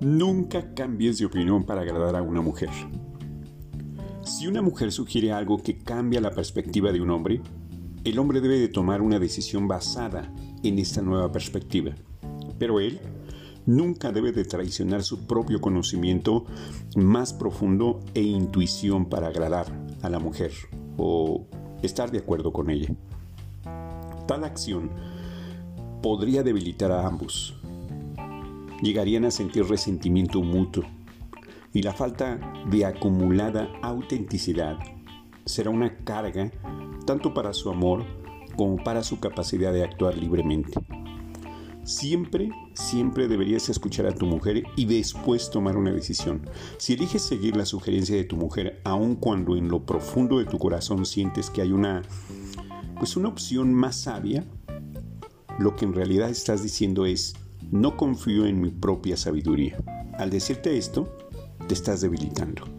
Nunca cambies de opinión para agradar a una mujer. Si una mujer sugiere algo que cambia la perspectiva de un hombre, el hombre debe de tomar una decisión basada en esta nueva perspectiva. Pero él nunca debe de traicionar su propio conocimiento más profundo e intuición para agradar a la mujer o estar de acuerdo con ella. Tal acción podría debilitar a ambos. Llegarían a sentir resentimiento mutuo y la falta de acumulada autenticidad será una carga tanto para su amor como para su capacidad de actuar libremente. Siempre, siempre deberías escuchar a tu mujer y después tomar una decisión. Si eliges seguir la sugerencia de tu mujer, aun cuando en lo profundo de tu corazón sientes que hay una, pues una opción más sabia, lo que en realidad estás diciendo es, no confío en mi propia sabiduría. Al decirte esto, te estás debilitando.